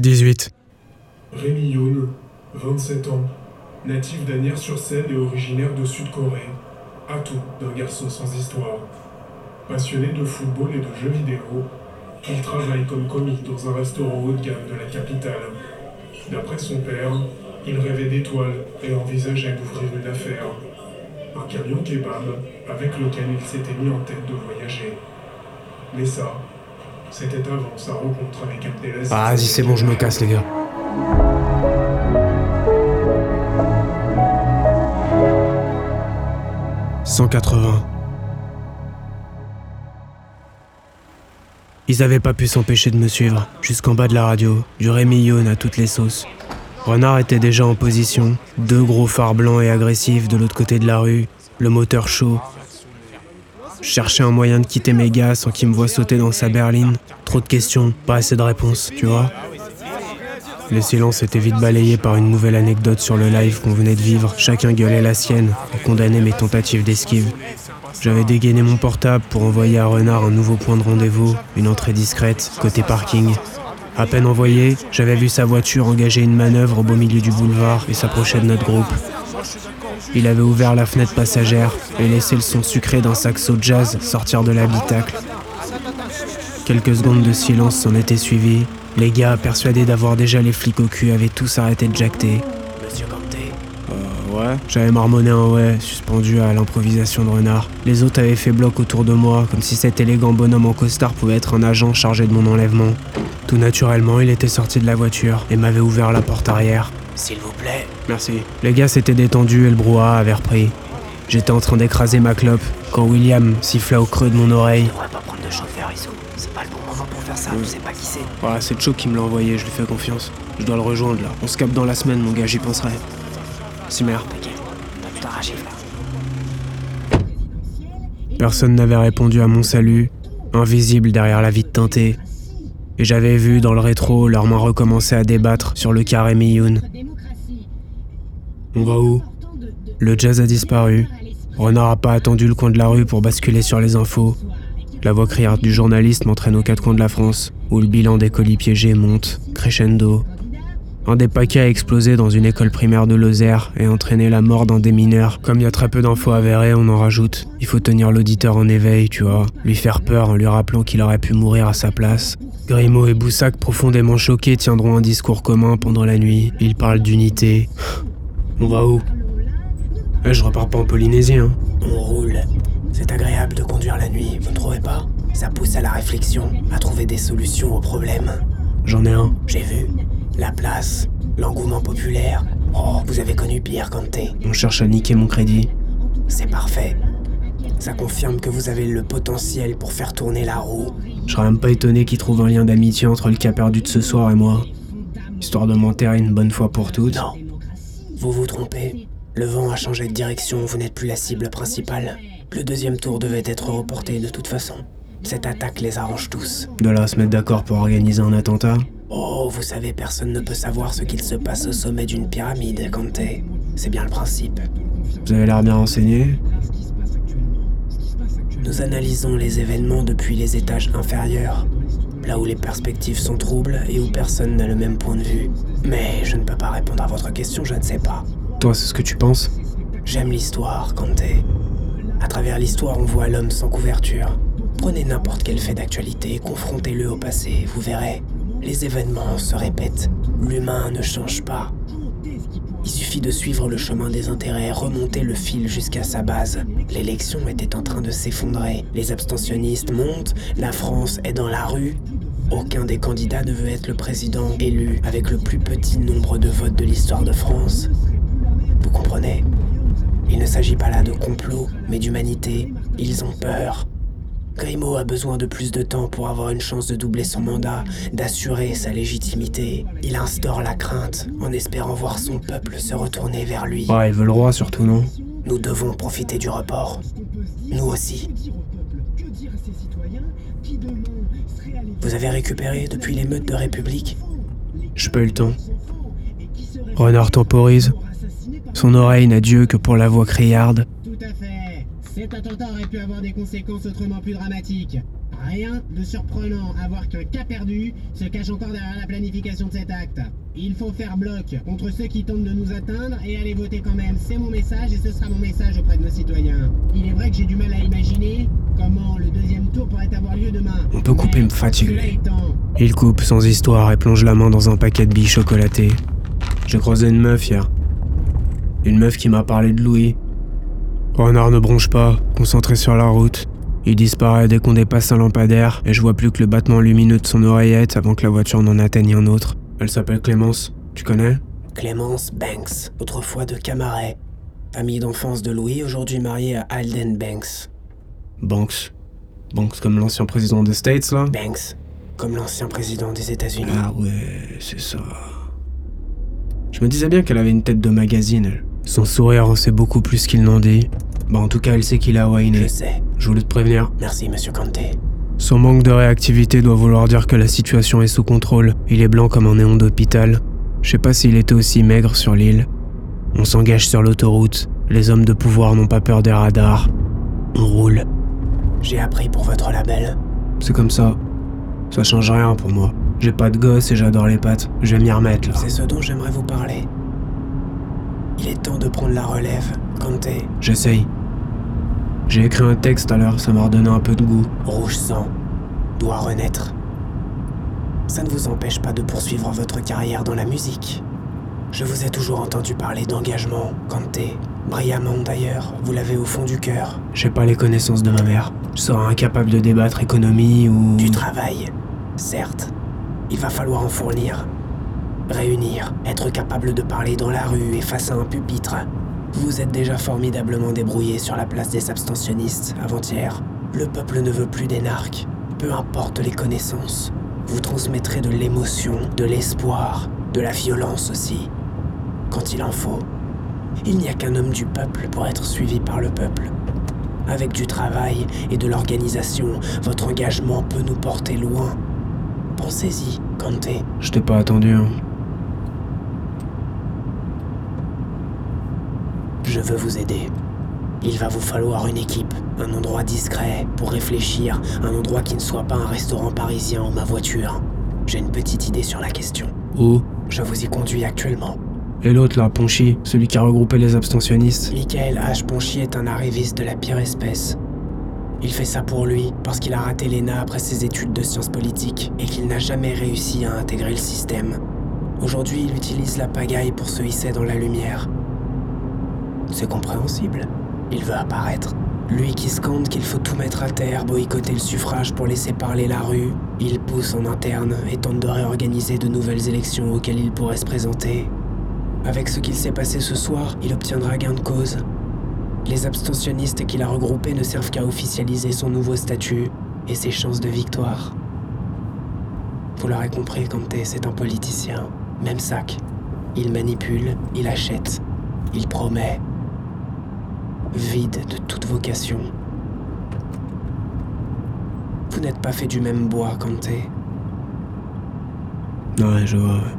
18. Rémi Youn, 27 ans, natif d'Anières-sur-Seine et originaire de Sud-Corée. Atout d'un garçon sans histoire. Passionné de football et de jeux vidéo, il travaille comme commis dans un restaurant haut de gamme de la capitale. D'après son père, il rêvait d'étoiles et envisageait d'ouvrir une affaire. Un camion kebab avec lequel il s'était mis en tête de voyager. Mais ça, c'était avant sa rencontre avec Abdelaziz. Ah, vas-y, c'est bon, je me casse, les gars. « 180. Ils avaient pas pu s'empêcher de me suivre, jusqu'en bas de la radio, du Rémi Youn à toutes les sauces. Renard était déjà en position, deux gros phares blancs et agressifs de l'autre côté de la rue, le moteur chaud. Je cherchais un moyen de quitter mes gars sans qu'ils me voient sauter dans sa berline. Trop de questions, pas assez de réponses, tu vois. Le silence était vite balayé par une nouvelle anecdote sur le live qu'on venait de vivre. Chacun gueulait la sienne et condamnait mes tentatives d'esquive. J'avais dégainé mon portable pour envoyer à Renard un nouveau point de rendez-vous, une entrée discrète, côté parking. À peine envoyé, j'avais vu sa voiture engager une manœuvre au beau milieu du boulevard et s'approcher de notre groupe. Il avait ouvert la fenêtre passagère et laissé le son sucré d'un saxo jazz sortir de l'habitacle. Quelques secondes de silence s'en étaient suivies. Les gars, persuadés d'avoir déjà les flics au cul, avaient tous arrêté de jacter. Monsieur Ganté Euh, ouais. J'avais marmonné un ouais, suspendu à l'improvisation de renard. Les autres avaient fait bloc autour de moi, comme si cet élégant bonhomme en costard pouvait être un agent chargé de mon enlèvement. Tout naturellement, il était sorti de la voiture et m'avait ouvert la porte arrière. S'il vous plaît. Merci. Les gars s'étaient détendus et le brouhaha avait repris. J'étais en train d'écraser ma clope quand William siffla au creux de mon oreille. devrais pas prendre de chauffeur, Iso. C'est pas le bon moment pour faire ça, tu sais pas qui c'est. Ouais, c'est Cho qui me l'a envoyé, je lui fais confiance. Je dois le rejoindre là. On se capte dans la semaine, mon gars, j'y penserai. Simer. Personne n'avait répondu à mon salut, invisible derrière la vitre teintée. Et j'avais vu dans le rétro leurs mains recommencer à débattre sur le carré Miyoun. On va où Le jazz a disparu. Renard a pas attendu le coin de la rue pour basculer sur les infos. La voix criarde du journaliste m'entraîne aux quatre coins de la France, où le bilan des colis piégés monte, crescendo. Un des paquets a explosé dans une école primaire de Lozère et entraîné la mort d'un des mineurs. Comme il y a très peu d'infos avérées, on en rajoute. Il faut tenir l'auditeur en éveil, tu vois. Lui faire peur en lui rappelant qu'il aurait pu mourir à sa place. Grimaud et Boussac, profondément choqués, tiendront un discours commun pendant la nuit. Ils parlent d'unité. On va où? Eh, Je repars pas en Polynésie, hein. On roule. C'est agréable de conduire la nuit, vous ne trouvez pas? Ça pousse à la réflexion, à trouver des solutions aux problèmes. J'en ai un. J'ai vu. La place, l'engouement populaire. Oh, vous avez connu Pierre Kanté. On cherche à niquer mon crédit. C'est parfait. Ça confirme que vous avez le potentiel pour faire tourner la roue. Je serais même pas étonné qu'il trouve un lien d'amitié entre le cas perdu de ce soir et moi. Histoire de m'enterrer une bonne fois pour toutes. Non. Vous vous trompez. Le vent a changé de direction, vous n'êtes plus la cible principale. Le deuxième tour devait être reporté de toute façon. Cette attaque les arrange tous. De là à se mettre d'accord pour organiser un attentat Oh, vous savez, personne ne peut savoir ce qu'il se passe au sommet d'une pyramide, Kanté. C'est bien le principe. Vous avez l'air bien renseigné Nous analysons les événements depuis les étages inférieurs, là où les perspectives sont troubles et où personne n'a le même point de vue. Mais je ne peux pas répondre à votre question, je ne sais pas. Toi, c'est ce que tu penses? J'aime l'histoire, Kanté. À travers l'histoire, on voit l'homme sans couverture. Prenez n'importe quel fait d'actualité et confrontez-le au passé, vous verrez. Les événements se répètent. L'humain ne change pas. Il suffit de suivre le chemin des intérêts, remonter le fil jusqu'à sa base. L'élection était en train de s'effondrer. Les abstentionnistes montent, la France est dans la rue. Aucun des candidats ne veut être le président élu avec le plus petit nombre de votes de l'histoire de France. Vous comprenez? Il ne s'agit pas là de complot, mais d'humanité. Ils ont peur. Grimaud a besoin de plus de temps pour avoir une chance de doubler son mandat, d'assurer sa légitimité. Il instaure la crainte en espérant voir son peuple se retourner vers lui. Ouais, il veut le roi surtout, non? Nous devons profiter du report. Nous aussi. Vous avez récupéré depuis l'émeute de République? J'ai pas eu le temps. Renard temporise. Son oreille n'a Dieu que pour la voix criarde. Cet attentat aurait pu avoir des conséquences autrement plus dramatiques. Rien de surprenant à voir qu'un cas perdu se cache encore derrière la planification de cet acte. Il faut faire bloc contre ceux qui tentent de nous atteindre et aller voter quand même. C'est mon message et ce sera mon message auprès de nos citoyens. Il est vrai que j'ai du mal à imaginer comment le deuxième tour pourrait avoir lieu demain. On peut couper, me fatigue, étant, Il coupe sans histoire et plonge la main dans un paquet de billes chocolatées. J'ai croisé une meuf hier. Une meuf qui m'a parlé de Louis. Renard ne bronche pas, concentré sur la route. Il disparaît dès qu'on dépasse un lampadaire et je vois plus que le battement lumineux de son oreillette avant que la voiture n'en atteigne un autre. Elle s'appelle Clémence. Tu connais? Clémence Banks, autrefois de Camaret. Famille d'enfance de Louis, aujourd'hui mariée à Alden Banks. Banks. Banks comme l'ancien président des States là? Banks, comme l'ancien président des États-Unis. Ah ouais, c'est ça. Je me disais bien qu'elle avait une tête de magazine. Son sourire en sait beaucoup plus qu'il n'en dit. Bah en tout cas, elle sait qu'il a Je Wayne. sais. Je voulais te prévenir. Merci, monsieur Kanté. Son manque de réactivité doit vouloir dire que la situation est sous contrôle. Il est blanc comme un néon d'hôpital. Je sais pas s'il était aussi maigre sur l'île. On s'engage sur l'autoroute. Les hommes de pouvoir n'ont pas peur des radars. On roule. J'ai appris pour votre label. C'est comme ça. Ça change rien pour moi. J'ai pas de gosse et j'adore les pâtes. Je vais m'y remettre là. C'est ce dont j'aimerais vous parler. Il est temps de prendre la relève, Kanté. J'essaye. J'ai écrit un texte à l'heure, ça m'a redonné un peu de goût. Rouge sang doit renaître. Ça ne vous empêche pas de poursuivre votre carrière dans la musique. Je vous ai toujours entendu parler d'engagement, Kanté. Brillamment d'ailleurs, vous l'avez au fond du cœur. J'ai pas les connaissances de ma mère. Je serai incapable de débattre économie ou... Du travail, certes. Il va falloir en fournir. Réunir, être capable de parler dans la rue et face à un pupitre. Vous êtes déjà formidablement débrouillé sur la place des abstentionnistes avant-hier. Le peuple ne veut plus d'énarques. Peu importe les connaissances. Vous transmettrez de l'émotion, de l'espoir, de la violence aussi. Quand il en faut. Il n'y a qu'un homme du peuple pour être suivi par le peuple. Avec du travail et de l'organisation, votre engagement peut nous porter loin. Pensez-y, Kanté. Je t'ai pas attendu. hein. Je veux vous aider. Il va vous falloir une équipe, un endroit discret pour réfléchir, un endroit qui ne soit pas un restaurant parisien ou ma voiture. J'ai une petite idée sur la question. Où? Je vous y conduis actuellement. Et l'autre là, Ponchy, celui qui a regroupé les abstentionnistes? Michael H. Ponchy est un arriviste de la pire espèce. Il fait ça pour lui parce qu'il a raté l'ENA après ses études de sciences politiques et qu'il n'a jamais réussi à intégrer le système. Aujourd'hui, il utilise la pagaille pour se hisser dans la lumière. C'est compréhensible. Il veut apparaître. Lui qui scande qu'il faut tout mettre à terre, boycotter le suffrage pour laisser parler la rue, il pousse en interne et tente de réorganiser de nouvelles élections auxquelles il pourrait se présenter. Avec ce qu'il s'est passé ce soir, il obtiendra gain de cause. Les abstentionnistes qu'il a regroupés ne servent qu'à officialiser son nouveau statut et ses chances de victoire. Vous l'aurez compris, Kanté, c'est un politicien. Même sac. Il manipule, il achète, il promet. Vide de toute vocation. Vous n'êtes pas fait du même bois, Kanté. Ouais, je vois. ouais.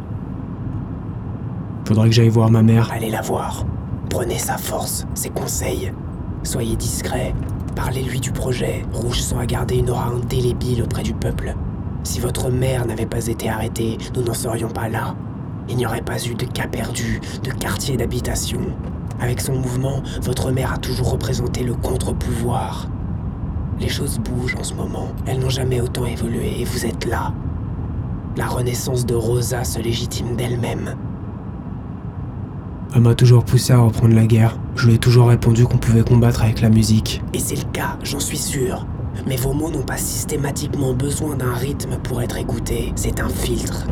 Faudrait que j'aille voir ma mère. Allez la voir. Prenez sa force, ses conseils. Soyez discret. Parlez-lui du projet. Rouge sang a gardé une aura indélébile auprès du peuple. Si votre mère n'avait pas été arrêtée, nous n'en serions pas là. Il n'y aurait pas eu de cas perdus, de quartier d'habitation. Avec son mouvement, votre mère a toujours représenté le contre-pouvoir. Les choses bougent en ce moment. Elles n'ont jamais autant évolué et vous êtes là. La renaissance de Rosa se légitime d'elle-même. Elle m'a toujours poussé à reprendre la guerre. Je lui ai toujours répondu qu'on pouvait combattre avec la musique. Et c'est le cas, j'en suis sûr. Mais vos mots n'ont pas systématiquement besoin d'un rythme pour être écoutés. C'est un filtre.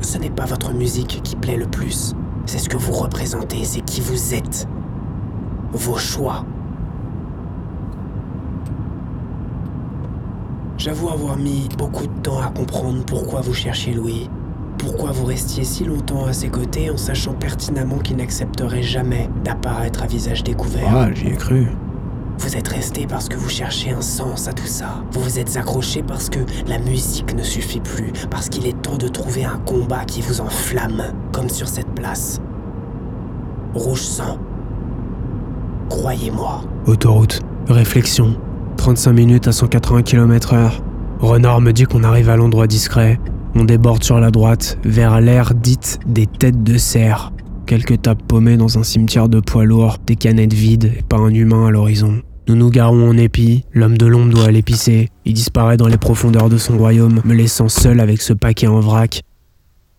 Ce n'est pas votre musique qui plaît le plus. C'est ce que vous représentez, c'est qui vous êtes. Vos choix. J'avoue avoir mis beaucoup de temps à comprendre pourquoi vous cherchiez Louis. Pourquoi vous restiez si longtemps à ses côtés en sachant pertinemment qu'il n'accepterait jamais d'apparaître à visage découvert. Ah, j'y ai cru. Vous êtes resté parce que vous cherchez un sens à tout ça. Vous vous êtes accroché parce que la musique ne suffit plus, parce qu'il est temps de trouver un combat qui vous enflamme, comme sur cette place. Rouge sang. Croyez-moi, Autoroute, réflexion, 35 minutes à 180 km/h. Renard me dit qu'on arrive à l'endroit discret. On déborde sur la droite, vers l'air dite des têtes de cerf. Quelques tapes paumées dans un cimetière de poids lourds, des canettes vides et pas un humain à l'horizon. Nous nous garons en épi, l'homme de l'ombre doit aller pisser. Il disparaît dans les profondeurs de son royaume, me laissant seul avec ce paquet en vrac.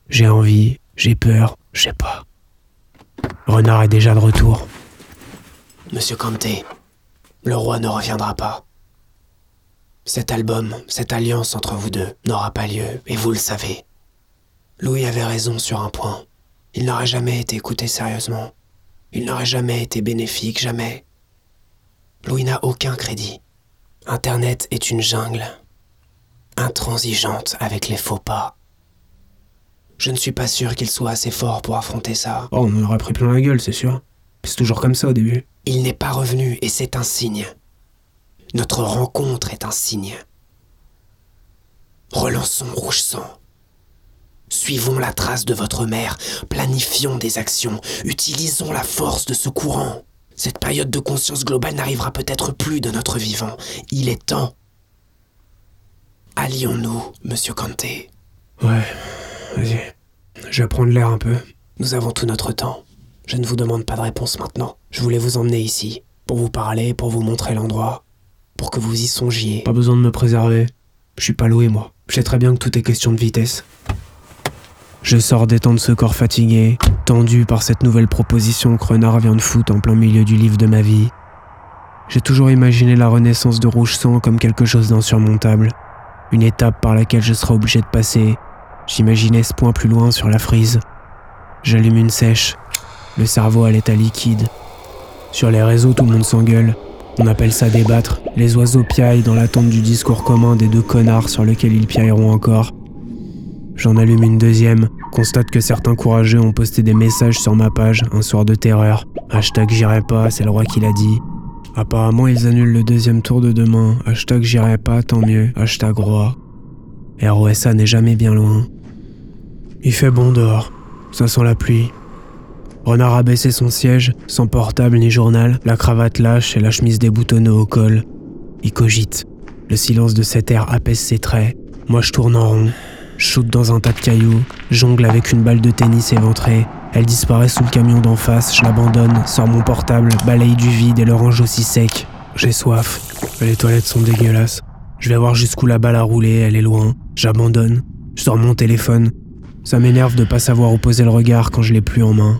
J'ai envie, j'ai peur, je sais pas. Renard est déjà de retour. Monsieur Kanté, le roi ne reviendra pas. Cet album, cette alliance entre vous deux n'aura pas lieu, et vous le savez. Louis avait raison sur un point. Il n'aurait jamais été écouté sérieusement. Il n'aurait jamais été bénéfique, jamais. Louis n'a aucun crédit. Internet est une jungle, intransigeante avec les faux pas. Je ne suis pas sûr qu'il soit assez fort pour affronter ça. Oh, on en aurait pris plein la gueule, c'est sûr. C'est toujours comme ça au début. Il n'est pas revenu et c'est un signe. Notre rencontre est un signe. Relançons Rouge Sang. Suivons la trace de votre mère, planifions des actions, utilisons la force de ce courant. Cette période de conscience globale n'arrivera peut-être plus de notre vivant. Il est temps. Allions-nous, monsieur Kanté. Ouais, vas-y. Je vais prendre l'air un peu. Nous avons tout notre temps. Je ne vous demande pas de réponse maintenant. Je voulais vous emmener ici, pour vous parler, pour vous montrer l'endroit, pour que vous y songiez. Pas besoin de me préserver. Je suis pas loué, moi. Je sais très bien que tout est question de vitesse. Je sors de ce corps fatigué, tendu par cette nouvelle proposition que Renard vient de foutre en plein milieu du livre de ma vie. J'ai toujours imaginé la renaissance de Rouge Sang comme quelque chose d'insurmontable, une étape par laquelle je serais obligé de passer. J'imaginais ce point plus loin sur la frise. J'allume une sèche, le cerveau à l'état liquide. Sur les réseaux, tout le monde s'engueule. On appelle ça débattre. Les oiseaux piaillent dans l'attente du discours commun des deux connards sur lequel ils piailleront encore. J'en allume une deuxième, constate que certains courageux ont posté des messages sur ma page, un soir de terreur. Hashtag j'irai pas, c'est le roi qui l'a dit. Apparemment, ils annulent le deuxième tour de demain. Hashtag j'irai pas, tant mieux. Hashtag roi. ROSA n'est jamais bien loin. Il fait bon dehors. Ça sent la pluie. Renard a baissé son siège, sans portable ni journal, la cravate lâche et la chemise déboutonnée au col. Il cogite. Le silence de cet air apaise ses traits. Moi, je tourne en rond. Shoot dans un tas de cailloux, jongle avec une balle de tennis éventrée. Elle disparaît sous le camion d'en face, je l'abandonne, sors mon portable, balaye du vide et le range aussi sec. J'ai soif. Les toilettes sont dégueulasses. Je vais voir jusqu'où la balle a roulé, elle est loin. J'abandonne. Je sors mon téléphone. Ça m'énerve de pas savoir où poser le regard quand je l'ai plus en main.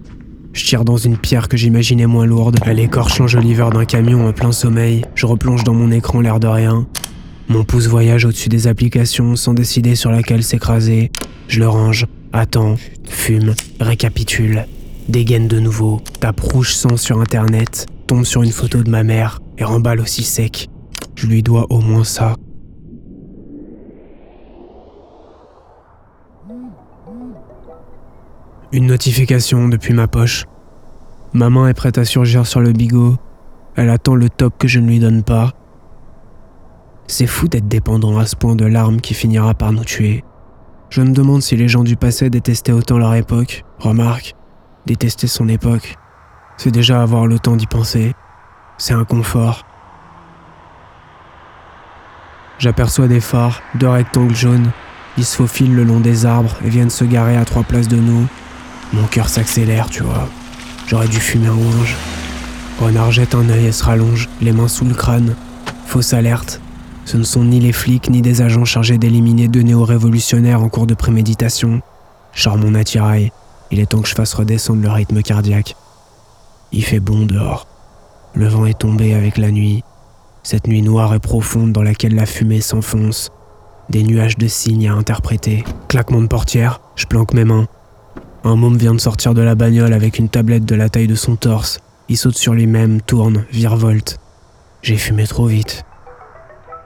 Je tire dans une pierre que j'imaginais moins lourde. Elle écorche l'enjoliveur d'un camion en plein sommeil. Je replonge dans mon écran l'air de rien. Mon pouce voyage au-dessus des applications sans décider sur laquelle s'écraser. Je le range, attends, fume, récapitule, dégaine de nouveau, tape rouge sang sur internet, tombe sur une photo de ma mère et remballe aussi sec. Je lui dois au moins ça. Une notification depuis ma poche. Ma main est prête à surgir sur le bigot. Elle attend le top que je ne lui donne pas. C'est fou d'être dépendant à ce point de l'arme qui finira par nous tuer. Je me demande si les gens du passé détestaient autant leur époque. Remarque, détester son époque, c'est déjà avoir le temps d'y penser. C'est un confort. J'aperçois des phares, deux rectangles jaunes. Ils se faufilent le long des arbres et viennent se garer à trois places de nous. Mon cœur s'accélère, tu vois. J'aurais dû fumer un ouinge. Renard jette un œil et se rallonge, les mains sous le crâne. Fausse alerte. Ce ne sont ni les flics ni des agents chargés d'éliminer deux néo-révolutionnaires en cours de préméditation. Chore mon attirail. Il est temps que je fasse redescendre le rythme cardiaque. Il fait bon dehors. Le vent est tombé avec la nuit. Cette nuit noire et profonde dans laquelle la fumée s'enfonce. Des nuages de signes à interpréter. Claquement de portière, je planque mes mains. Un môme vient de sortir de la bagnole avec une tablette de la taille de son torse. Il saute sur lui-même, tourne, virevolte. J'ai fumé trop vite.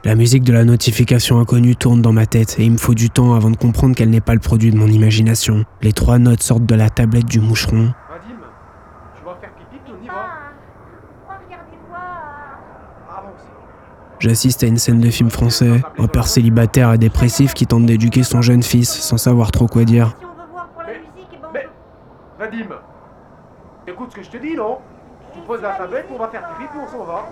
La musique de la notification inconnue tourne dans ma tête et il me faut du temps avant de comprendre qu'elle n'est pas le produit de mon imagination. Les trois notes sortent de la tablette du moucheron. Vadim, tu vas faire pipi, puis on y va. Regardez-moi Avance. J'assiste à une scène de film français, un père célibataire et dépressif qui tente d'éduquer son jeune fils sans savoir trop quoi dire. Si on veut voir pour la Mais- musique, et ben mais- Vadim, écoute ce que je te dis, non? Tu poses la tablette, on va faire pipi, puis on s'en va.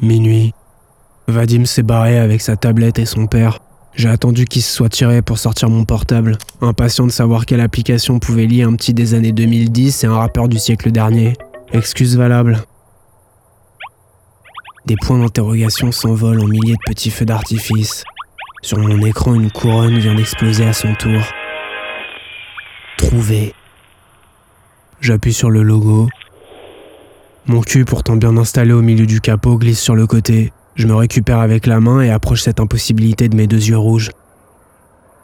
Minuit. Vadim s'est barré avec sa tablette et son père. J'ai attendu qu'il se soit tiré pour sortir mon portable, impatient de savoir quelle application pouvait lier un petit des années 2010 et un rappeur du siècle dernier. Excuse valable. Des points d'interrogation s'envolent en milliers de petits feux d'artifice. Sur mon écran, une couronne vient d'exploser à son tour. Trouvé. J'appuie sur le logo. Mon cul, pourtant bien installé au milieu du capot, glisse sur le côté. Je me récupère avec la main et approche cette impossibilité de mes deux yeux rouges.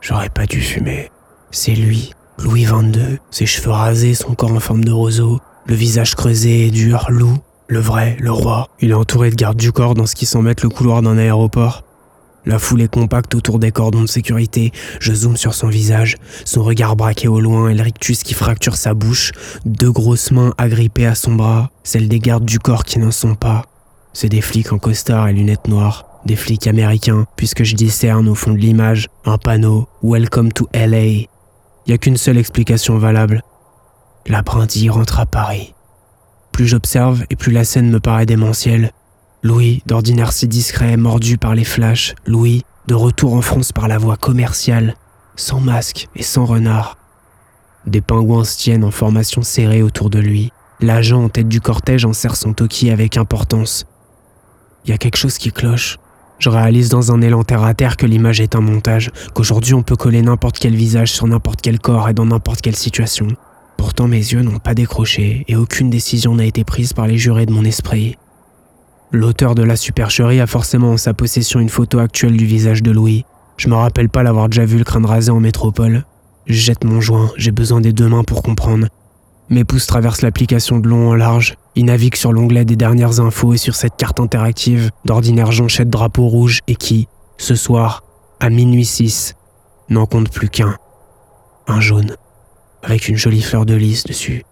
J'aurais pas dû fumer. C'est lui, Louis XXII, ses cheveux rasés, son corps en forme de roseau, le visage creusé et dur, loup, le vrai, le roi. Il est entouré de gardes du corps dans ce qui semble être le couloir d'un aéroport. La foule est compacte autour des cordons de sécurité. Je zoome sur son visage, son regard braqué au loin et le rictus qui fracture sa bouche, deux grosses mains agrippées à son bras, celles des gardes du corps qui n'en sont pas. C'est des flics en costard et lunettes noires, des flics américains, puisque je discerne au fond de l'image un panneau Welcome to LA. Y a qu'une seule explication valable. La brindille rentre à Paris. Plus j'observe et plus la scène me paraît démentielle. Louis, d'ordinaire si discret, mordu par les flashs. Louis, de retour en France par la voie commerciale, sans masque et sans renard. Des pingouins se tiennent en formation serrée autour de lui. L'agent en tête du cortège en serre son toki avec importance. Il y a quelque chose qui cloche. Je réalise dans un élan terre à terre que l'image est un montage, qu'aujourd'hui on peut coller n'importe quel visage sur n'importe quel corps et dans n'importe quelle situation. Pourtant mes yeux n'ont pas décroché et aucune décision n'a été prise par les jurés de mon esprit. L'auteur de la supercherie a forcément en sa possession une photo actuelle du visage de Louis. Je me rappelle pas l'avoir déjà vu le crâne rasé en métropole. Je jette mon joint, j'ai besoin des deux mains pour comprendre. Mes pouces traversent l'application de long en large. Ils naviguent sur l'onglet des dernières infos et sur cette carte interactive d'ordinaire jonchette drapeau rouge et qui, ce soir, à minuit 6, n'en compte plus qu'un. Un jaune, avec une jolie fleur de lys dessus.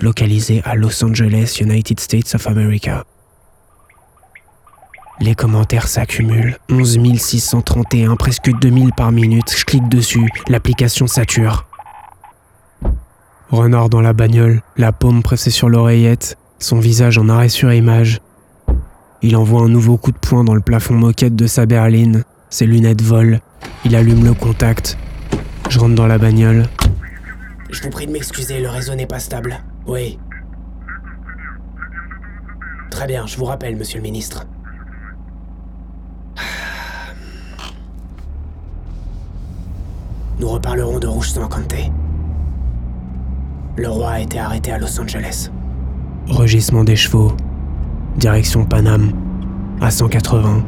Localisé à Los Angeles, United States of America. Les commentaires s'accumulent. 11 631, presque 2000 par minute. Je clique dessus, l'application sature. Renard dans la bagnole, la paume pressée sur l'oreillette, son visage en arrêt sur image. Il envoie un nouveau coup de poing dans le plafond moquette de sa berline. Ses lunettes volent. Il allume le contact. Je rentre dans la bagnole. Je vous prie de m'excuser, le réseau n'est pas stable. Oui. Très bien, je vous rappelle, monsieur le ministre. Nous reparlerons de Le roi a été arrêté à Los Angeles. Rugissement des chevaux. Direction Paname. À 180.